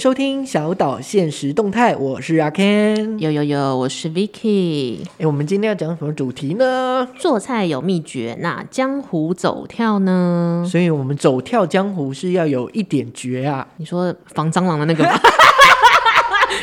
迎收听小岛现实动态，我是阿 Ken，有有有，我是 Vicky。哎，我们今天要讲什么主题呢？做菜有秘诀，那江湖走跳呢？所以我们走跳江湖是要有一点绝啊！你说防蟑螂的那个吗？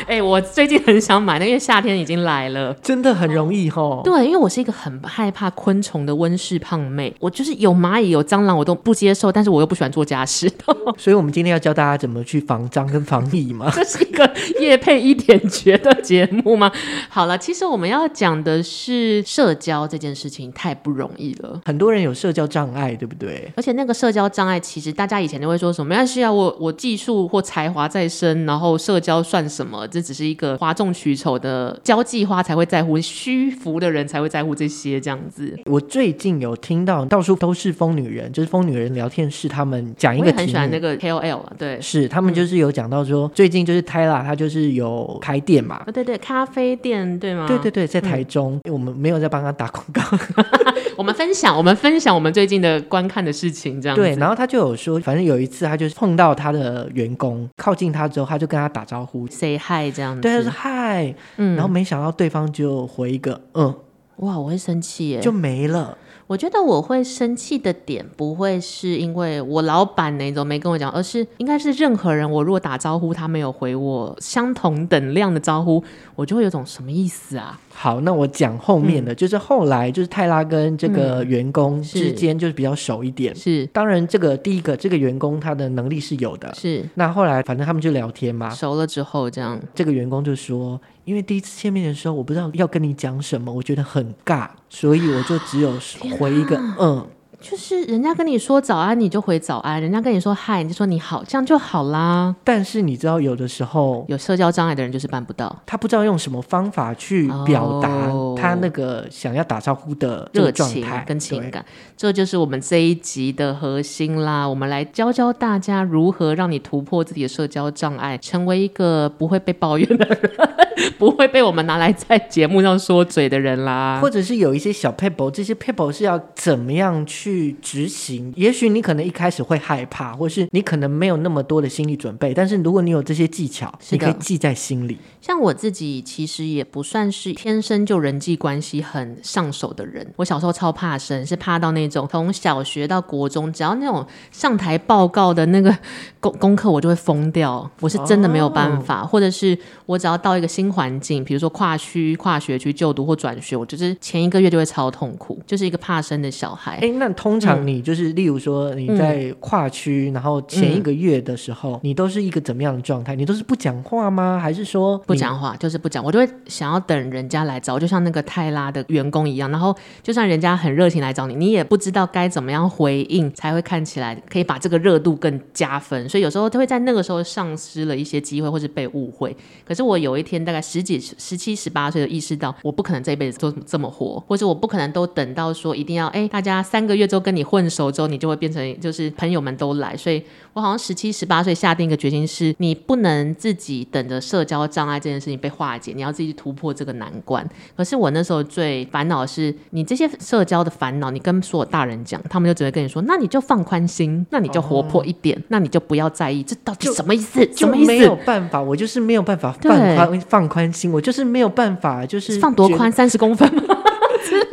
哎、欸，我最近很想买，那因为夏天已经来了，真的很容易吼。对，因为我是一个很害怕昆虫的温室胖妹，我就是有蚂蚁、有蟑螂我都不接受，但是我又不喜欢做家事。所以，我们今天要教大家怎么去防蟑跟防蚁吗？这是一个夜配一点绝的节目吗？好了，其实我们要讲的是社交这件事情太不容易了，很多人有社交障碍，对不对？而且那个社交障碍，其实大家以前都会说什么？没关系啊，我我技术或才华在身，然后社交算什么？这只是一个哗众取宠的交际花才会在乎，虚浮的人才会在乎这些这样子。我最近有听到到处都是疯女人，就是疯女人聊天室，他们讲一个很喜欢那个 KOL 啊，对，是他们就是有讲到说，嗯、最近就是 Tyla 他就是有开店嘛，对对，咖啡店对吗？对对对，在台中，嗯、我们没有在帮他打广告，我们分享我们分享我们最近的观看的事情这样子。对，然后他就有说，反正有一次他就是碰到他的员工靠近他之后，他就跟他打招呼，say hi 这样子。对，他说嗨，嗯，然后没想到对方就回一个嗯，哇，我会生气耶，就没了。我觉得我会生气的点不会是因为我老板那种没跟我讲，而是应该是任何人，我如果打招呼他没有回我相同等量的招呼，我就会有种什么意思啊？好，那我讲后面的，嗯、就是后来就是泰拉跟这个员工之间就是比较熟一点。是，当然这个第一个这个员工他的能力是有的。是，那后来反正他们就聊天嘛，熟了之后这样，这个员工就说，因为第一次见面的时候我不知道要跟你讲什么，我觉得很尬，所以我就只有回一个嗯。就是人家跟你说早安，你就回早安；人家跟你说嗨，你就说你好，这样就好啦。但是你知道，有的时候有社交障碍的人就是办不到，他不知道用什么方法去表达他那个想要打招呼的热情跟情感。这就是我们这一集的核心啦。我们来教教大家如何让你突破自己的社交障碍，成为一个不会被抱怨的人，不会被我们拿来在节目上说嘴的人啦。或者是有一些小 people，，这些 people 是要怎么样？去执行，也许你可能一开始会害怕，或是你可能没有那么多的心理准备。但是如果你有这些技巧，你可以记在心里。像我自己其实也不算是天生就人际关系很上手的人。我小时候超怕生，是怕到那种从小学到国中，只要那种上台报告的那个功功课，我就会疯掉。我是真的没有办法，哦、或者是我只要到一个新环境，比如说跨区、跨学区就读或转学，我就是前一个月就会超痛苦，就是一个怕生的小孩。哎，那。通常你就是，例如说你在跨区，嗯、然后前一个月的时候，嗯、你都是一个怎么样的状态？你都是不讲话吗？还是说不讲话？就是不讲，我就会想要等人家来找，就像那个泰拉的员工一样。然后就算人家很热情来找你，你也不知道该怎么样回应，才会看起来可以把这个热度更加分。所以有时候他会在那个时候丧失了一些机会，或是被误会。可是我有一天大概十几、十七、十八岁的意识到，我不可能这一辈子都这么活，或者我不可能都等到说一定要哎，大家三个月。之后跟你混熟之后，你就会变成就是朋友们都来，所以我好像十七、十八岁下定一个决心，是你不能自己等着社交障碍这件事情被化解，你要自己去突破这个难关。可是我那时候最烦恼的是，你这些社交的烦恼，你跟所有大人讲，他们就只会跟你说，那你就放宽心，那你就活泼一点，哦、那你就不要在意，这到底什么意思？什么意思？没有办法，我就是没有办法放宽放宽心，我就是没有办法，就是放多宽？三十公分吗？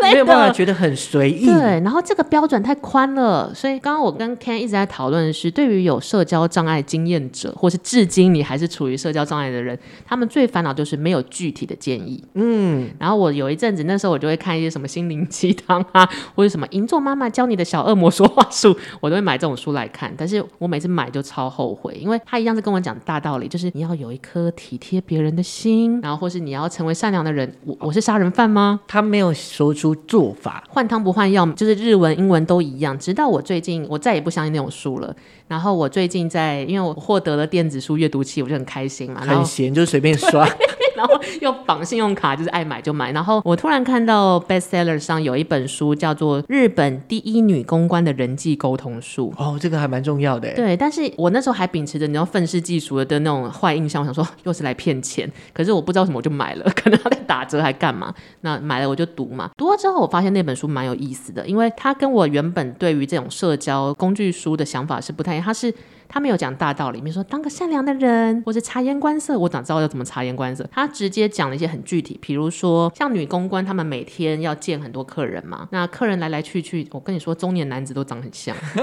没有办法觉得很随意，对，然后这个标准太宽了，所以刚刚我跟 Ken 一直在讨论的是，对于有社交障碍经验者，或是至今你还是处于社交障碍的人，他们最烦恼就是没有具体的建议。嗯，然后我有一阵子那时候我就会看一些什么心灵鸡汤啊，或者什么银座妈妈教你的小恶魔说话术，我都会买这种书来看。但是我每次买就超后悔，因为他一样是跟我讲大道理，就是你要有一颗体贴别人的心，然后或是你要成为善良的人。我我是杀人犯吗？他没有说出。做法换汤不换药，就是日文、英文都一样。直到我最近，我再也不相信那种书了。然后我最近在，因为我获得了电子书阅读器，我就很开心嘛。很闲，就随便刷。然后又绑信用卡，就是爱买就买。然后我突然看到 bestseller 上有一本书叫做《日本第一女公关的人际沟通术》。哦，这个还蛮重要的。对，但是我那时候还秉持着你要愤世嫉俗的那种坏印象，我想说又是来骗钱。可是我不知道什么我就买了，可能他在打折还干嘛？那买了我就读嘛。读了之后我发现那本书蛮有意思的，因为它跟我原本对于这种社交工具书的想法是不太一样，它是。他没有讲大道理，比如说当个善良的人，或者察言观色。我哪知道要怎么察言观色？他直接讲了一些很具体，比如说像女公关，他们每天要见很多客人嘛，那客人来来去去，我跟你说，中年男子都长很像，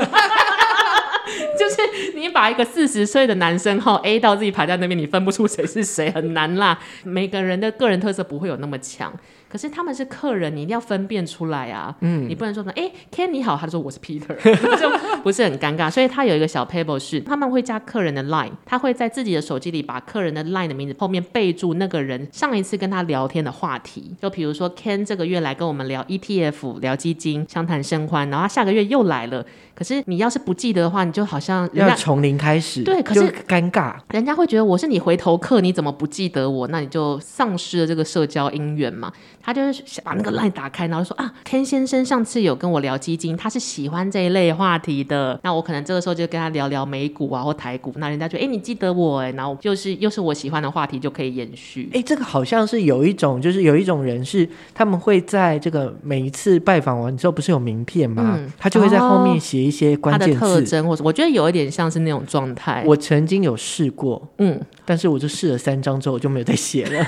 就是你把一个四十岁的男生号 A 到自己排在那边，你分不出谁是谁，很难啦。每个人的个人特色不会有那么强。可是他们是客人，你一定要分辨出来啊！嗯，你不能说什么，哎，Ken 你好，他就说我是 Peter，就不是很尴尬。所以他有一个小 paper 是，他们会加客人的 line，他会在自己的手机里把客人的 line 的名字后面备注那个人上一次跟他聊天的话题。就比如说 Ken 这个月来跟我们聊 ETF，聊基金，相谈甚欢，然后他下个月又来了。可是你要是不记得的话，你就好像要从零开始，对，可是尴尬，人家会觉得我是你回头客，你怎么不记得我？那你就丧失了这个社交姻缘嘛。他就是把那个 line 打开，然后说啊，Ken 先生上次有跟我聊基金，他是喜欢这一类话题的。那我可能这个时候就跟他聊聊美股啊或台股，那人家就哎，你记得我哎，然后就是又是我喜欢的话题，就可以延续。哎，这个好像是有一种，就是有一种人是他们会在这个每一次拜访完之后，不是有名片吗？嗯、他就会在后面写一些关键特征，或者我觉得有一点像是那种状态。我曾经有试过，嗯，但是我就试了三张之后，我就没有再写了。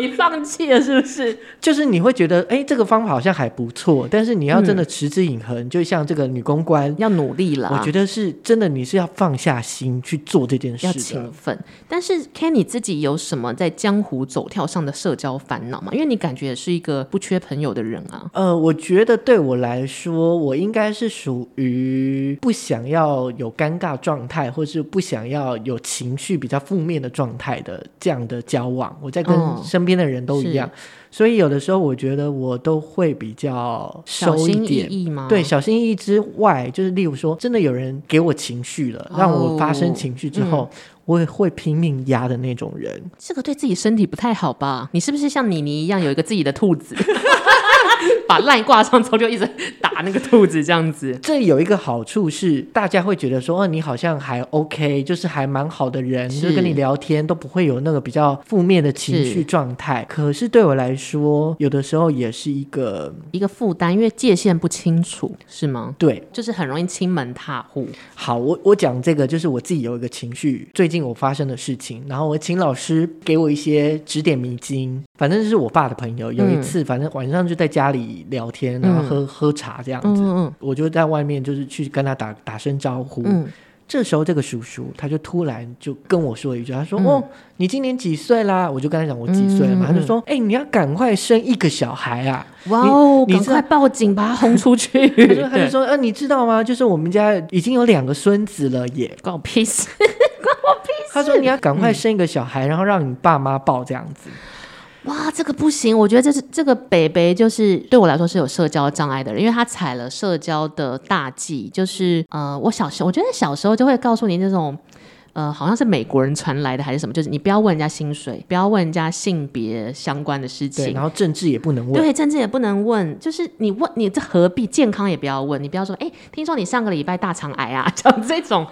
你放弃了是不是？就是你会觉得，哎，这个方法好像还不错，但是你要真的持之以恒，嗯、就像这个女公关要努力了。我觉得是真的，你是要放下心去做这件事，要勤奋。但是，Ken 你自己有什么在江湖走跳上的社交烦恼吗？因为你感觉也是一个不缺朋友的人啊。呃，我觉得对我来说，我应该是属于不想要有尴尬状态，或是不想要有情绪比较负面的状态的这样的交往。我在跟身边的人都一样，所以有的时候我觉得我都会比较收一点，小心翼翼吗？对，小心翼翼之外，就是例如说，真的有人给我情绪了，哦、让我发生情绪之后，嗯、我也会拼命压的那种人。这个对自己身体不太好吧？你是不是像妮妮一样有一个自己的兔子？把 line 挂上之后就一直打那个兔子这样子，这有一个好处是，大家会觉得说，哦，你好像还 OK，就是还蛮好的人，是就跟你聊天都不会有那个比较负面的情绪状态。可是对我来说，有的时候也是一个一个负担，因为界限不清楚，是吗？对，就是很容易亲门踏户。好，我我讲这个就是我自己有一个情绪，最近我发生的事情，然后我请老师给我一些指点迷津。反正是我爸的朋友，有一次，反正晚上就在家里聊天，然后喝、嗯、喝茶这样子，嗯嗯、我就在外面就是去跟他打打声招呼。嗯、这时候这个叔叔他就突然就跟我说一句，他说：“嗯、哦，你今年几岁啦？”我就跟他讲我几岁了嘛，嗯、他就说：“哎、欸，你要赶快生一个小孩啊！哇哦，赶快报警把他轰出去。”他说：“他就说，呃，你知道吗？就是我们家已经有两个孙子了耶，关我屁事，关我屁事。”他说：“你要赶快生一个小孩，嗯、然后让你爸妈抱这样子。”哇，这个不行！我觉得这是这个北北，就是对我来说是有社交障碍的人，因为他踩了社交的大忌。就是呃，我小时候我觉得小时候就会告诉你那种呃，好像是美国人传来的还是什么，就是你不要问人家薪水，不要问人家性别相关的事情，然后政治也不能问，对，政治也不能问，就是你问你这何必？健康也不要问，你不要说哎，听说你上个礼拜大肠癌啊，讲这种。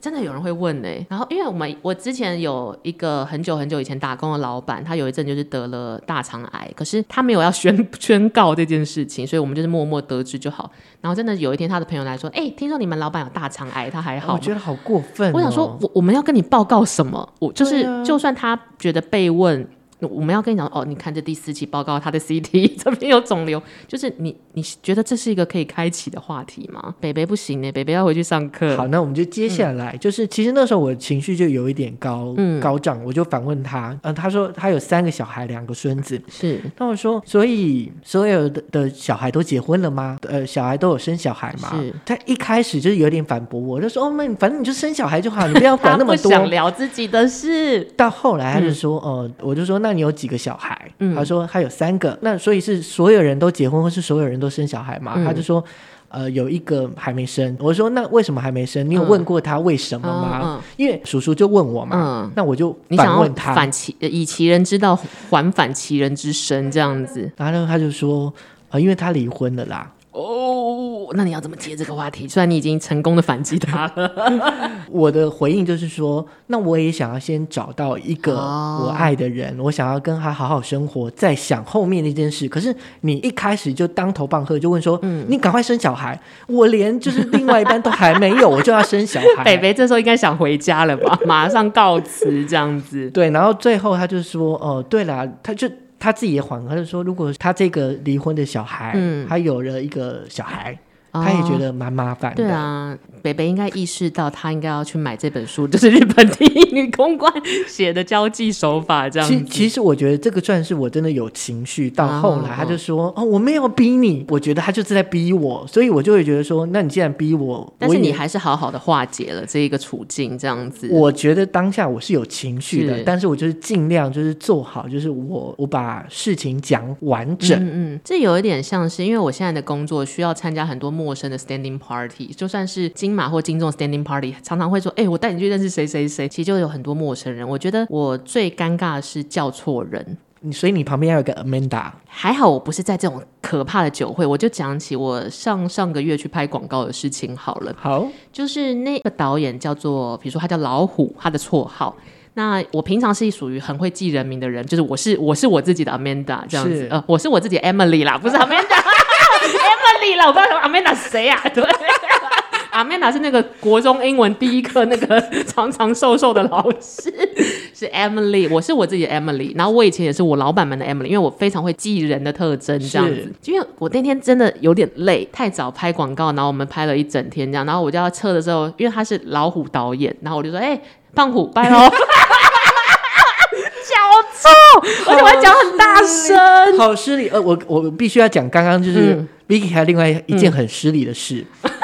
真的有人会问呢、欸，然后因为我们我之前有一个很久很久以前打工的老板，他有一阵就是得了大肠癌，可是他没有要宣宣告这件事情，所以我们就是默默得知就好。然后真的有一天，他的朋友来说：“哎、欸，听说你们老板有大肠癌，他还好？”我觉得好过分、哦。我想说，我我们要跟你报告什么？我就是，啊、就算他觉得被问。我们要跟你讲哦，你看这第四期报告，他的 CT 这边有肿瘤，就是你你觉得这是一个可以开启的话题吗？北北不行呢，北北要回去上课。好，那我们就接下来，嗯、就是其实那时候我情绪就有一点高、嗯、高涨，我就反问他，嗯、呃，他说他有三个小孩，两个孙子，是。那我说，所以所有的的小孩都结婚了吗？呃，小孩都有生小孩吗？是。他一开始就是有点反驳我，就说哦，那反正你就生小孩就好，你不要管那么多，想聊自己的事。到后来他就说，哦、嗯呃，我就说那。那你有几个小孩？嗯、他说他有三个。那所以是所有人都结婚，或是所有人都生小孩吗？嗯、他就说，呃，有一个还没生。我说那为什么还没生？你有问过他为什么吗？因为叔叔就问我嘛，嗯、那我就反问他，反其以其人之道还反其人之身这样子。然后他就说啊、呃，因为他离婚了啦。哦，那你要怎么接这个话题？虽然你已经成功的反击他了，我的回应就是说，那我也想要先找到一个我爱的人，哦、我想要跟他好好生活，再想后面那件事。可是你一开始就当头棒喝，就问说，嗯，你赶快生小孩，我连就是另外一半都还没有，我就要生小孩。北北这时候应该想回家了吧？马上告辞这样子。对，然后最后他就说，哦、呃，对了，他就。他自己也缓和，的说，如果他这个离婚的小孩，嗯，他有了一个小孩。他也觉得蛮麻烦的。对啊，北北应该意识到他应该要去买这本书，就是日本第一女公关写的交际手法这样子。其其实我觉得这个算是我真的有情绪，到后来他就说：“哦，哦，我没有逼你。”我觉得他就是在逼我，所以我就会觉得说：“那你既然逼我，但是你还是好好的化解了这一个处境，这样子。”我觉得当下我是有情绪的，是但是我就是尽量就是做好，就是我我把事情讲完整。嗯嗯，这有一点像是因为我现在的工作需要参加很多。陌生的 standing party，就算是金马或金钟 standing party，常常会说：“哎、欸，我带你去认识谁谁谁。”其实就有很多陌生人。我觉得我最尴尬的是叫错人，所以你旁边要有个 Amanda。还好我不是在这种可怕的酒会，我就讲起我上上个月去拍广告的事情好了。好，就是那个导演叫做，比如说他叫老虎，他的绰号。那我平常是属于很会记人名的人，就是我是我是我自己的 Amanda 这样子，是呃，我是我自己 Emily 啦，不是 Amanda。我不知道阿曼达是谁啊？对，阿曼达是那个国中英文第一课那个长长瘦瘦的老师，是 Emily。我是我自己的 Emily，然后我以前也是我老板们的 Emily，因为我非常会记人的特征这样子。因为我那天真的有点累，太早拍广告，然后我们拍了一整天这样，然后我就要撤的时候，因为他是老虎导演，然后我就说：“哎、欸，胖虎，拜 喽。”而且我还讲很大声，好失礼。呃，我我必须要讲，刚刚就是 Vicky 还有另外一件很失礼的事。嗯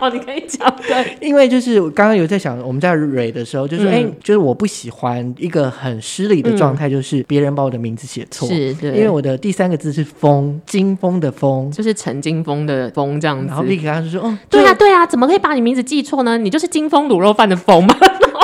哦，你可以讲对，因为就是我刚刚有在想，我们在蕊的时候，就是哎、嗯，就是我不喜欢一个很失礼的状态，就是别人把我的名字写错，是对，因为我的第三个字是风，金风的风，就是陈金风的风这样子。然后 Vicky 刚刚就说，哦，对啊，对啊，怎么可以把你名字记错呢？你就是金风卤肉饭的风吗？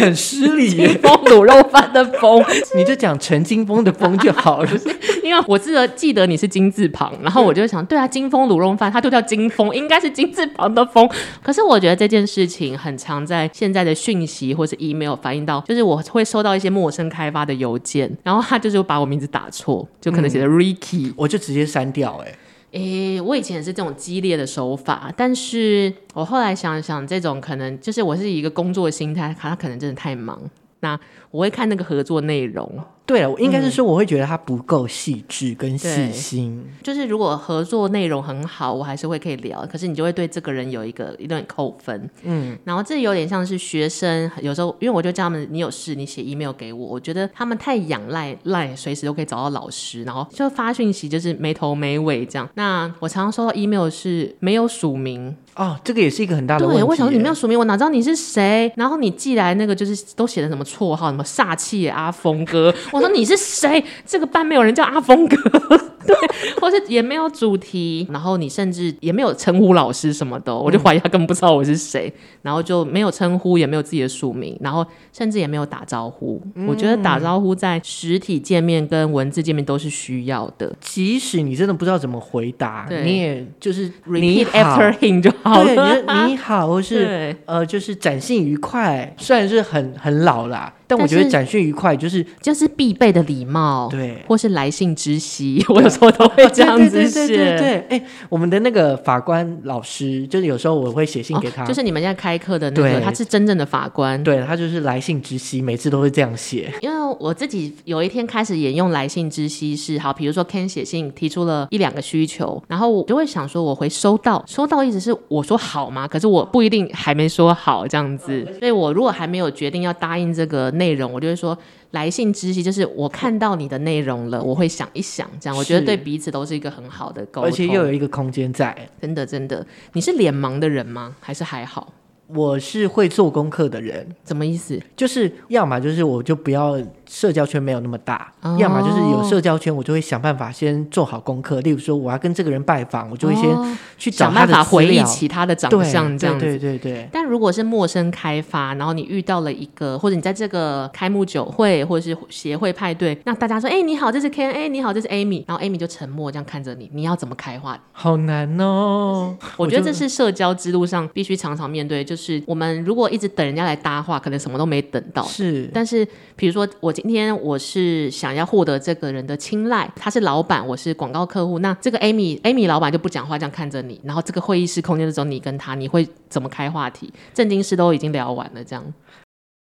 很失礼，金峰卤肉饭的风，你就讲陈金峰的风就好了。因为我记得记得你是金字旁，然后我就想，对啊，金风卤肉饭，它就叫金风，应该是金字旁的风。可是我觉得这件事情很常在现在的讯息或是 email 反映到，就是我会收到一些陌生开发的邮件，然后他就是把我名字打错，就可能写的 Ricky，、嗯、我就直接删掉、欸。哎，诶，我以前也是这种激烈的手法，但是我后来想想，这种可能就是我是一个工作心态，他可能真的太忙，那我会看那个合作内容。对了，我应该是说我会觉得他不够细致跟细心。就是如果合作内容很好，我还是会可以聊。可是你就会对这个人有一个一段扣分。嗯，然后这有点像是学生，有时候因为我就叫他们，你有事你写 email 给我。我觉得他们太仰赖赖，随时都可以找到老师，然后就发讯息就是没头没尾这样。那我常常收到 email 是没有署名。哦，这个也是一个很大的问题。对，为什么你没有署名？我哪知道你是谁？然后你寄来那个就是都写的什么绰号，什么煞气阿峰哥。我说你是谁？这个班没有人叫阿峰哥，对，或是也没有主题，然后你甚至也没有称呼老师什么的，我就怀疑他根本不知道我是谁，然后就没有称呼，也没有自己的署名，然后甚至也没有打招呼。嗯、我觉得打招呼在实体见面跟文字见面都是需要的，即使你真的不知道怎么回答，你也就是 repeat after him 就好了。你你好，或是 呃，就是展信愉快，虽然是很很老啦。但我觉得展讯愉快就是就是必备的礼貌，对，或是来信知悉，我有时候都会这样子写。对对对，哎，我们的那个法官老师，就是有时候我会写信给他，就是你们现在开课的那个，他是真正的法官，对，他就是来信知悉，每次都会这样写。因为我自己有一天开始沿用来信知悉是好，比如说 Ken 写信提出了一两个需求，然后我就会想说我会收到，收到意思是我说好吗？可是我不一定还没说好这样子，所以我如果还没有决定要答应这个。内容我就会说来信知悉，就是我看到你的内容了，我会想一想，这样我觉得对彼此都是一个很好的沟通，而且又有一个空间在。真的真的，你是脸盲的人吗？还是还好？我是会做功课的人，什么意思？就是要么就是我就不要社交圈没有那么大，哦、要么就是有社交圈，我就会想办法先做好功课。例如说，我要跟这个人拜访，我就会先去找他的、哦、想办法回忆起他的长相，这样子。对对对。但如果是陌生开发，然后你遇到了一个，或者你在这个开幕酒会或者是协会派对，那大家说：“哎、欸，你好，这是 Ken，哎、欸，你好，这是 Amy。”然后 Amy 就沉默这样看着你，你要怎么开话？好难哦。我觉得这是社交之路上必须常常面对，就是我们如果一直等人家来搭话，可能什么都没等到。是，但是比如说我今天我是想要获得这个人的青睐，他是老板，我是广告客户，那这个 Amy Amy 老板就不讲话，这样看着你，然后这个会议室空间的时候，你跟他，你会怎么开话题？正经事都已经聊完了，这样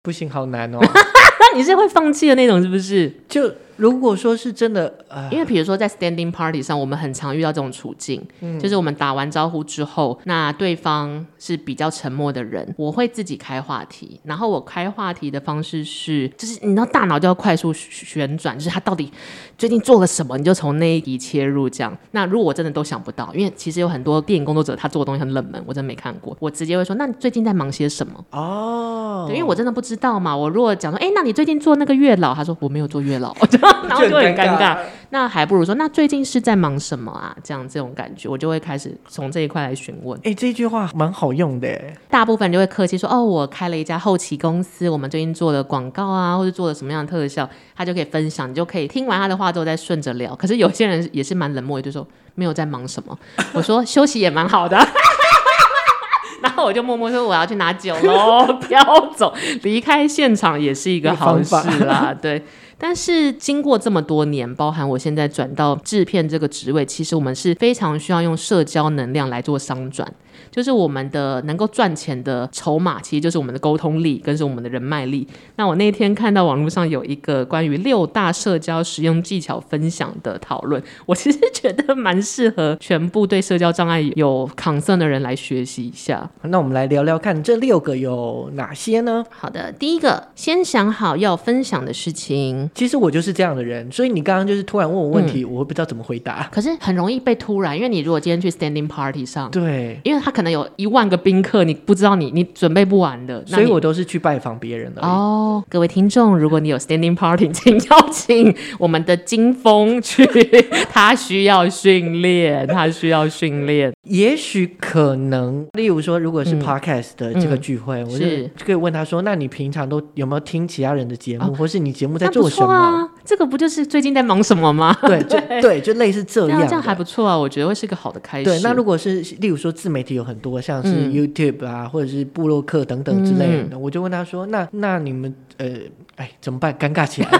不行，好难哦。那你是会放弃的那种，是不是？就。如果说是真的，呃、因为比如说在 standing party 上，我们很常遇到这种处境，嗯、就是我们打完招呼之后，那对方是比较沉默的人，我会自己开话题，然后我开话题的方式是，就是你知道大脑就要快速旋转，就是他到底最近做了什么，你就从那一题切入这样。那如果我真的都想不到，因为其实有很多电影工作者他做的东西很冷门，我真的没看过，我直接会说，那你最近在忙些什么？哦，对，因为我真的不知道嘛。我如果讲说，哎，那你最近做那个月老？他说我没有做月老。然后就很尴尬，那还不如说，那最近是在忙什么啊？这样这种感觉，我就会开始从这一块来询问。哎，这句话蛮好用的。大部分就会客气说，哦，我开了一家后期公司，我们最近做了广告啊，或者做了什么样的特效，他就可以分享，你就可以听完他的话之后再顺着聊。可是有些人也是蛮冷漠的，就说没有在忙什么。我说休息也蛮好的，然后我就默默说我要去拿酒喽，飘走，离开现场也是一个好事啦，对。但是经过这么多年，包含我现在转到制片这个职位，其实我们是非常需要用社交能量来做商转。就是我们的能够赚钱的筹码，其实就是我们的沟通力，跟是我们的人脉力。那我那天看到网络上有一个关于六大社交实用技巧分享的讨论，我其实觉得蛮适合全部对社交障碍有 concern 的人来学习一下。那我们来聊聊看，这六个有哪些呢？好的，第一个，先想好要分享的事情。其实我就是这样的人，所以你刚刚就是突然问我问题，嗯、我不知道怎么回答。可是很容易被突然，因为你如果今天去 standing party 上，对，因为他可能有一万个宾客，你不知道你你准备不完的，所以我都是去拜访别人的。哦，各位听众，如果你有 standing party，请邀请我们的金峰去，他需要训练，他需要训练。也许可能，例如说，如果是 podcast 的这个聚会，嗯嗯、我就可以问他说：“那你平常都有没有听其他人的节目，哦、或是你节目在做什么？”啊、这个不就是最近在忙什么吗？对，就对，就类似这样，这样还不错啊，我觉得会是个好的开始。对，那如果是例如说自媒体有很多，像是 YouTube 啊，嗯、或者是部落客等等之类的，嗯、我就问他说：“那那你们呃，哎，怎么办？尴尬起来。”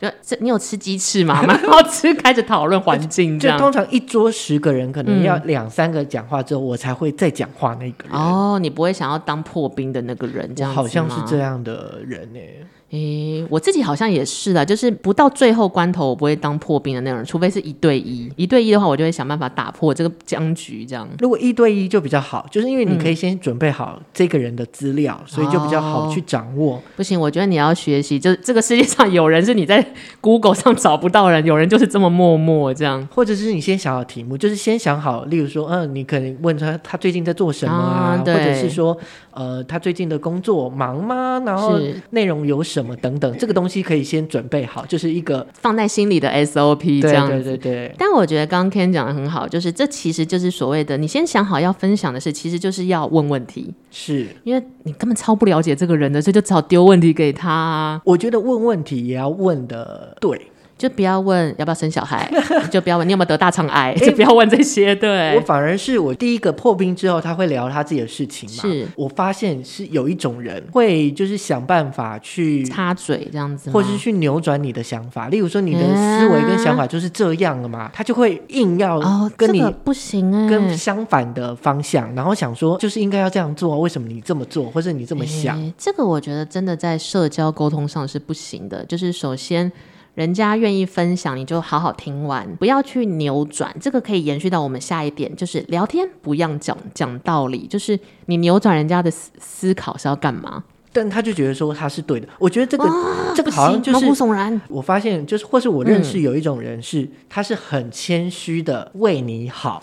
就这，你有吃鸡翅吗？蛮好吃，开始讨论环境这样。就通常一桌十个人，可能要两三个讲话之后，嗯、我才会再讲话那个人。哦，你不会想要当破冰的那个人，这样？好像是这样的人呢、欸。诶，我自己好像也是啦，就是不到最后关头，我不会当破冰的那种人，除非是一对一。一对一的话，我就会想办法打破这个僵局，这样。如果一对一就比较好，就是因为你可以先准备好这个人的资料，嗯、所以就比较好去掌握。哦、不行，我觉得你要学习，就是这个世界上有人是你在 Google 上找不到人，有人就是这么默默这样。或者是你先想好题目，就是先想好，例如说，嗯，你可能问他他最近在做什么啊，啊或者是说，呃，他最近的工作忙吗？然后内容有什么等等，这个东西可以先准备好，就是一个放在心里的 SOP 这样子。对对对对。但我觉得刚刚 Ken 讲的很好，就是这其实就是所谓的，你先想好要分享的事，其实就是要问问题。是因为你根本超不了解这个人的，所以就只好丢问题给他啊。我觉得问问题也要问的对。就不要问要不要生小孩，就不要问你有没有得大肠癌，就不要问这些。对，我反而是我第一个破冰之后，他会聊他自己的事情嘛。是我发现是有一种人会就是想办法去插嘴这样子，或者是去扭转你的想法。例如说你的思维跟想法就是这样了嘛，欸、他就会硬要跟你、不行哎，跟相反的方向，然后想说就是应该要这样做，为什么你这么做，或者你这么想？欸、这个我觉得真的在社交沟通上是不行的。就是首先。人家愿意分享，你就好好听完，不要去扭转。这个可以延续到我们下一点，就是聊天不要讲讲道理，就是你扭转人家的思思考是要干嘛？但他就觉得说他是对的。我觉得这个、哦、这个好像就是毛骨悚然。我发现就是，或是我认识有一种人是，嗯、他是很谦虚的为你好。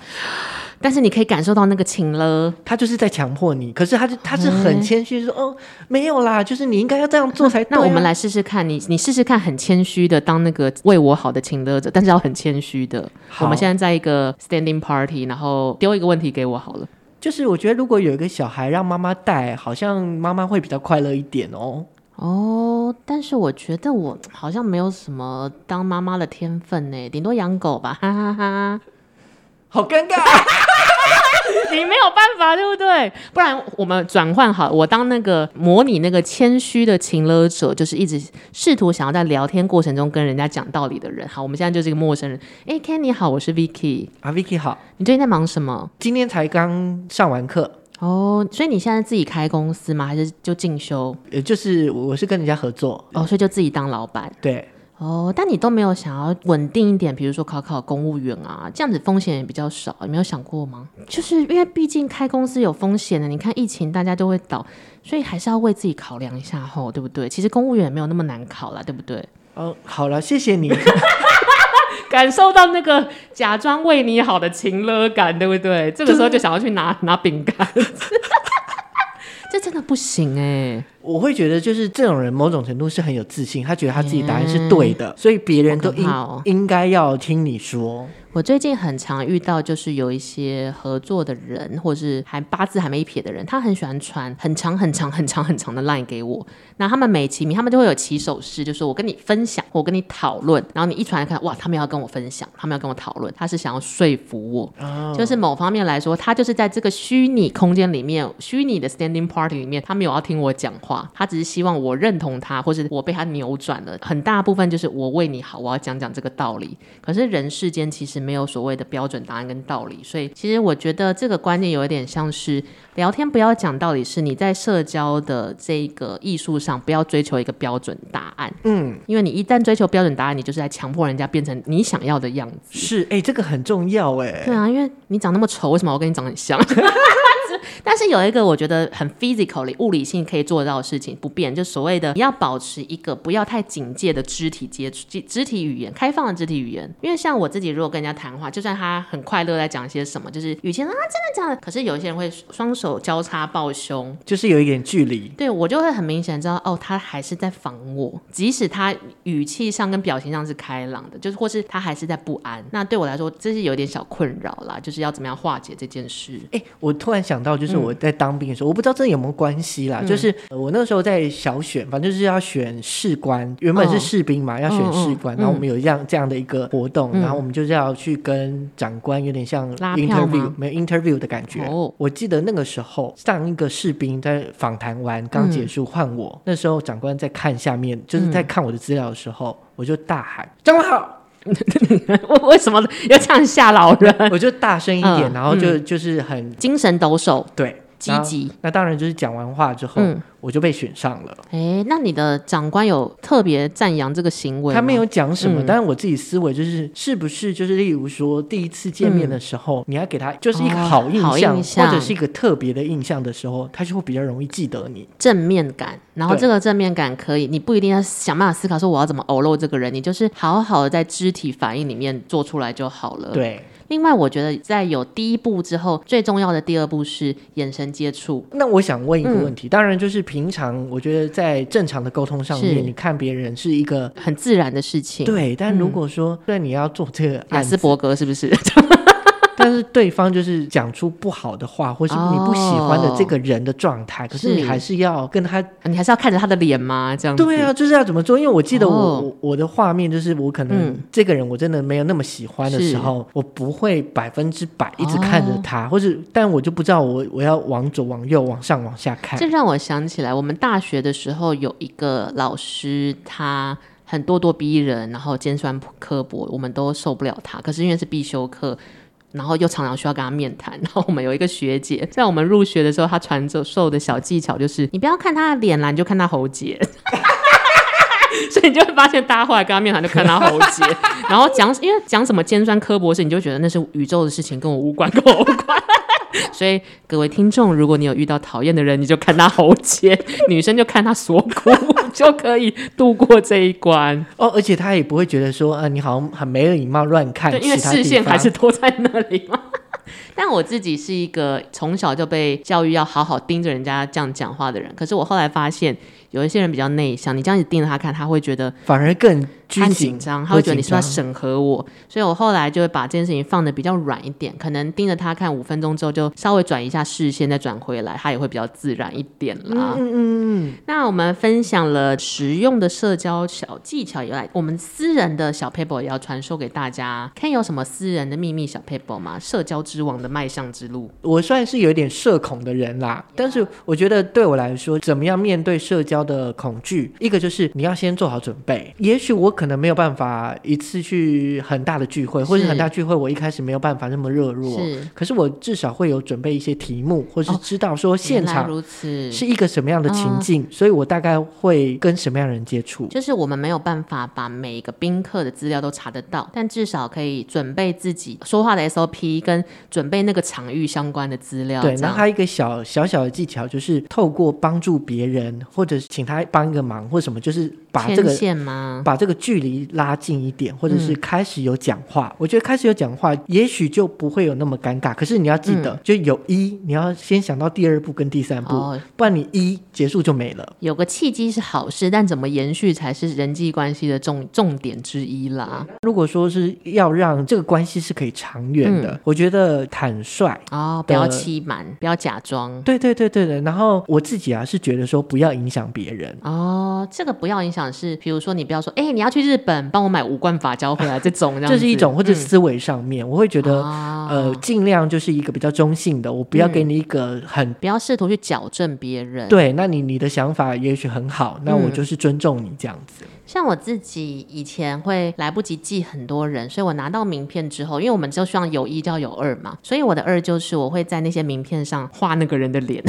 但是你可以感受到那个情了，他就是在强迫你。可是他就他是很谦虚说，哦，没有啦，就是你应该要这样做才对啊。那我们来试试看，你你试试看，很谦虚的当那个为我好的情勒者，但是要很谦虚的。我们现在在一个 standing party，然后丢一个问题给我好了。就是我觉得如果有一个小孩让妈妈带，好像妈妈会比较快乐一点哦。哦，但是我觉得我好像没有什么当妈妈的天分呢，顶多养狗吧，哈哈哈哈。好尴尬，你没有办法，对不对？不然我们转换好，我当那个模拟那个谦虚的情勒者，就是一直试图想要在聊天过程中跟人家讲道理的人。好，我们现在就是一个陌生人。哎，Ken 你好，我是 Vicky 啊，Vicky 好，你最近在忙什么？今天才刚上完课。哦，所以你现在自己开公司吗？还是就进修？呃，就是我是跟人家合作。哦，所以就自己当老板。对。哦，但你都没有想要稳定一点，比如说考考公务员啊，这样子风险也比较少，你没有想过吗？就是因为毕竟开公司有风险的，你看疫情大家都会倒，所以还是要为自己考量一下吼，对不对？其实公务员也没有那么难考啦，对不对？哦，好了，谢谢你，感受到那个假装为你好的情勒感，对不对？这个时候就想要去拿拿饼干。这真的不行哎、欸！我会觉得，就是这种人某种程度是很有自信，他觉得他自己答案是对的，嗯、所以别人都应、哦、应该要听你说。我最近很常遇到，就是有一些合作的人，或是还八字还没一撇的人，他很喜欢传很长很长很长很长的 line 给我。那他们美其名，他们就会有起手式，就是我跟你分享，我跟你讨论。然后你一传来看，哇，他们要跟我分享，他们要跟我讨论，他是想要说服我。Oh. 就是某方面来说，他就是在这个虚拟空间里面，虚拟的 standing party 里面，他没有要听我讲话，他只是希望我认同他，或是我被他扭转了。很大部分就是我为你好，我要讲讲这个道理。可是人世间其实没有所谓的标准答案跟道理，所以其实我觉得这个观念有一点像是聊天不要讲道理，是你在社交的这个艺术上不要追求一个标准答案，嗯，因为你一旦追求标准答案，你就是在强迫人家变成你想要的样子。是，哎、欸，这个很重要，哎。对啊，因为你长那么丑，为什么我跟你长很像？但是有一个我觉得很 physically 物理性可以做到的事情不变，就所谓的你要保持一个不要太警戒的肢体接触、肢体语言，开放的肢体语言。因为像我自己如果跟人家谈话，就算他很快乐在讲些什么，就是语气啊真的假的，可是有一些人会双手交叉抱胸，就是有一点距离。对，我就会很明显知道哦，他还是在防我，即使他语气上跟表情上是开朗的，就是或是他还是在不安。那对我来说，这是有点小困扰啦，就是要怎么样化解这件事。哎，我突然想到，就是。我在当兵的时候，我不知道这有没有关系啦。嗯、就是我那时候在小选，反正就是要选士官，原本是士兵嘛，哦、要选士官。嗯、然后我们有这样这样的一个活动，嗯、然后我们就是要去跟长官有点像 interview，没有 interview 的感觉。哦、我记得那个时候上一个士兵在访谈完刚结束，换我、嗯、那时候长官在看下面，就是在看我的资料的时候，嗯、我就大喊：“长官好！” 我为什么要这样吓老人？我就大声一点，嗯、然后就就是很精神抖擞，对。积极，那当然就是讲完话之后，嗯、我就被选上了。哎，那你的长官有特别赞扬这个行为？他没有讲什么，嗯、但是我自己思维就是，是不是就是例如说第一次见面的时候，嗯、你要给他就是一个好印象，哦、印象或者是一个特别的印象的时候，他就会比较容易记得你正面感。然后这个正面感可以，你不一定要想办法思考说我要怎么偶露这个人，你就是好好的在肢体反应里面做出来就好了。对。另外，我觉得在有第一步之后，最重要的第二步是眼神接触。那我想问一个问题，嗯、当然就是平常我觉得在正常的沟通上面，你看别人是一个很自然的事情。对，但如果说对、嗯、你要做这个，雅斯伯格是不是？但是对方就是讲出不好的话，或是你不喜欢的这个人的状态，哦、可是你还是要跟他，你还是要看着他的脸吗？这样子对啊，就是要怎么做？因为我记得我、哦、我的画面就是我可能这个人我真的没有那么喜欢的时候，嗯、我不会百分之百一直看着他，哦、或者但我就不知道我我要往左往右往上往下看。这让我想起来，我们大学的时候有一个老师，他很咄咄逼人，然后尖酸刻薄，我们都受不了他。可是因为是必修课。然后又常常需要跟他面谈，然后我们有一个学姐，在我们入学的时候，她传授的小技巧就是，你不要看她的脸啦，你就看她喉结，所以你就会发现大家后来跟他面谈就看她喉结，然后讲，因为讲什么尖酸刻薄事，你就觉得那是宇宙的事情，跟我无关，跟我无关。所以各位听众，如果你有遇到讨厌的人，你就看他喉结；女生就看他锁骨，就可以度过这一关。哦，而且他也不会觉得说，啊，你好像很没礼貌，乱看。对，因为视线还是都在那里嘛。但我自己是一个从小就被教育要好好盯着人家这样讲话的人，可是我后来发现。有一些人比较内向，你这样子盯着他看，他会觉得反而更他紧张，他会觉得你是在审核我，所以我后来就会把这件事情放的比较软一点，可能盯着他看五分钟之后，就稍微转一下视线，再转回来，他也会比较自然一点啦。嗯嗯嗯。那我们分享了实用的社交小技巧以外，我们私人的小 paper 也要传授给大家。看有什么私人的秘密小 paper 吗？社交之王的迈向之路，我算是有点社恐的人啦，但是我觉得对我来说，怎么样面对社交的恐惧，一个就是你要先做好准备。也许我可能没有办法一次去很大的聚会，或者很大聚会，我一开始没有办法那么热络。是，可是我至少会有准备一些题目，或是知道说现场如此是一个什么样的情境，哦、所以我大概会跟什么样的人接触。就是我们没有办法把每一个宾客的资料都查得到，但至少可以准备自己说话的 SOP，跟准备那个场域相关的资料。对，那还有一个小小小的技巧，就是透过帮助别人，或者是请他帮一个忙或什么，就是把这个把这个距离拉近一点，或者是开始有讲话。嗯、我觉得开始有讲话，也许就不会有那么尴尬。可是你要记得，嗯、就有一，你要先想到第二步跟第三步，哦、不然你一结束就没了。有个契机是好事，但怎么延续才是人际关系的重重点之一啦。如果说是要让这个关系是可以长远的，嗯、我觉得坦率哦，不要欺瞒，不要假装。对对对对对。然后我自己啊是觉得说，不要影响别人。哦，这个不要影响是，比如说你不要说，哎，你要去日本，帮我买五罐发胶回来，这种这，这是一种，或者思维上面，嗯、我会觉得，哦、呃，尽量就是一个比较中性的，我不要给你一个很，不要试图去矫正别人。对，那你你的想法也许很好，那我就是尊重你这样子。嗯、像我自己以前会来不及记很多人，所以我拿到名片之后，因为我们就希望有一就要有二嘛，所以我的二就是我会在那些名片上画那个人的脸。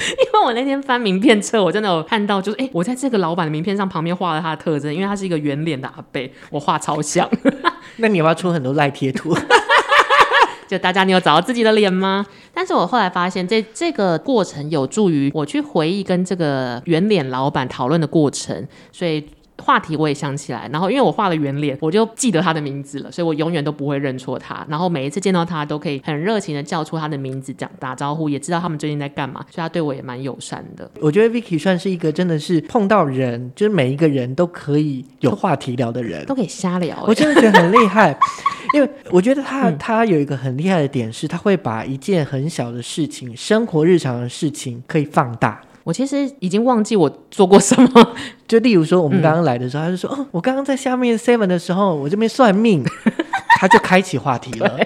因为我那天翻名片册，我真的有看到，就是哎，我在这个老板的名片上旁边画了他的特征，因为他是一个圆脸的阿贝，我画超像。那你要不要出很多赖贴图？就大家，你有找到自己的脸吗？但是我后来发现，这这个过程有助于我去回忆跟这个圆脸老板讨论的过程，所以。话题我也想起来，然后因为我画了圆脸，我就记得他的名字了，所以我永远都不会认错他。然后每一次见到他，都可以很热情的叫出他的名字，讲打招呼，也知道他们最近在干嘛，所以他对我也蛮友善的。我觉得 Vicky 算是一个真的是碰到人，就是每一个人都可以有话题聊的人，都可以瞎聊。我真的觉得很厉害，因为我觉得他、嗯、他有一个很厉害的点是，他会把一件很小的事情，生活日常的事情可以放大。我其实已经忘记我做过什么，就例如说，我们刚刚来的时候，嗯、他就说：“哦，我刚刚在下面 seven 的时候，我这边算命。”他就开启话题了，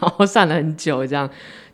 然后算了很久，这样。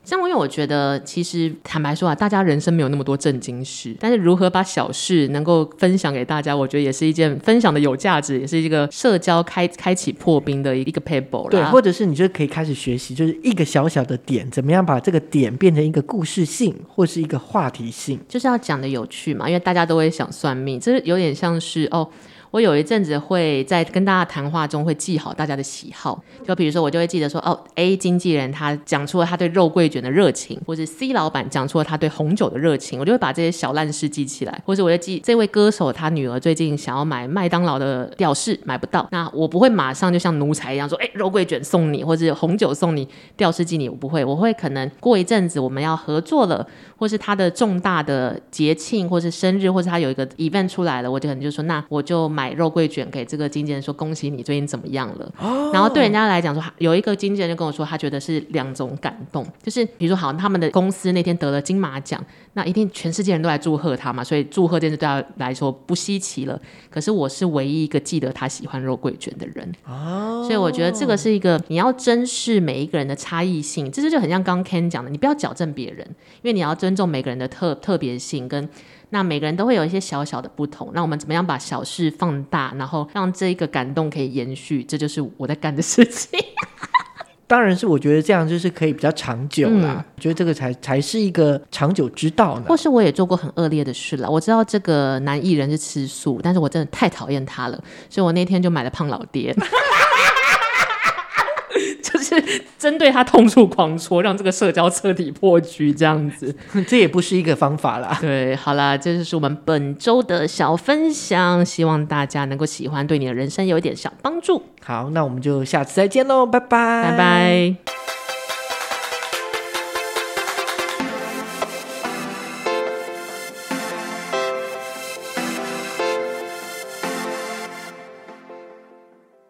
像因为我觉得，其实坦白说啊，大家人生没有那么多正经事，但是如何把小事能够分享给大家，我觉得也是一件分享的有价值，也是一个社交开开启破冰的一个 paper 对，或者是你就可以开始学习，就是一个小小的点，怎么样把这个点变成一个故事性，或是一个话题性，就是要讲的有趣嘛，因为大家都会想算命，这是有点像是哦。我有一阵子会在跟大家谈话中会记好大家的喜好，就比如说我就会记得说，哦，A 经纪人他讲出了他对肉桂卷的热情，或是 C 老板讲出了他对红酒的热情，我就会把这些小烂事记起来，或者我就记这位歌手他女儿最近想要买麦当劳的吊饰买不到，那我不会马上就像奴才一样说，哎，肉桂卷送你，或是红酒送你，吊饰寄你，我不会，我会可能过一阵子我们要合作了，或是他的重大的节庆，或是生日，或是他有一个 event 出来了，我就可能就说，那我就买。买肉桂卷给这个经纪人说，恭喜你最近怎么样了？哦、然后对人家来讲说，有一个经纪人就跟我说，他觉得是两种感动，就是比如说好，他们的公司那天得了金马奖，那一定全世界人都来祝贺他嘛，所以祝贺这件事对他来说不稀奇了。可是我是唯一一个记得他喜欢肉桂卷的人，哦、所以我觉得这个是一个你要珍视每一个人的差异性，这就就很像刚刚 Ken 讲的，你不要矫正别人，因为你要尊重每个人的特特别性跟。那每个人都会有一些小小的不同，那我们怎么样把小事放大，然后让这一个感动可以延续？这就是我在干的事情。当然是我觉得这样就是可以比较长久啦，觉得这个才才是一个长久之道呢。或是我也做过很恶劣的事了，我知道这个男艺人是吃素，但是我真的太讨厌他了，所以我那天就买了胖老爹。就是针对他痛处狂戳，让这个社交彻底破局，这样子，这也不是一个方法啦。对，好啦，这就是我们本周的小分享，希望大家能够喜欢，对你的人生有一点小帮助。好，那我们就下次再见喽，拜拜，拜拜。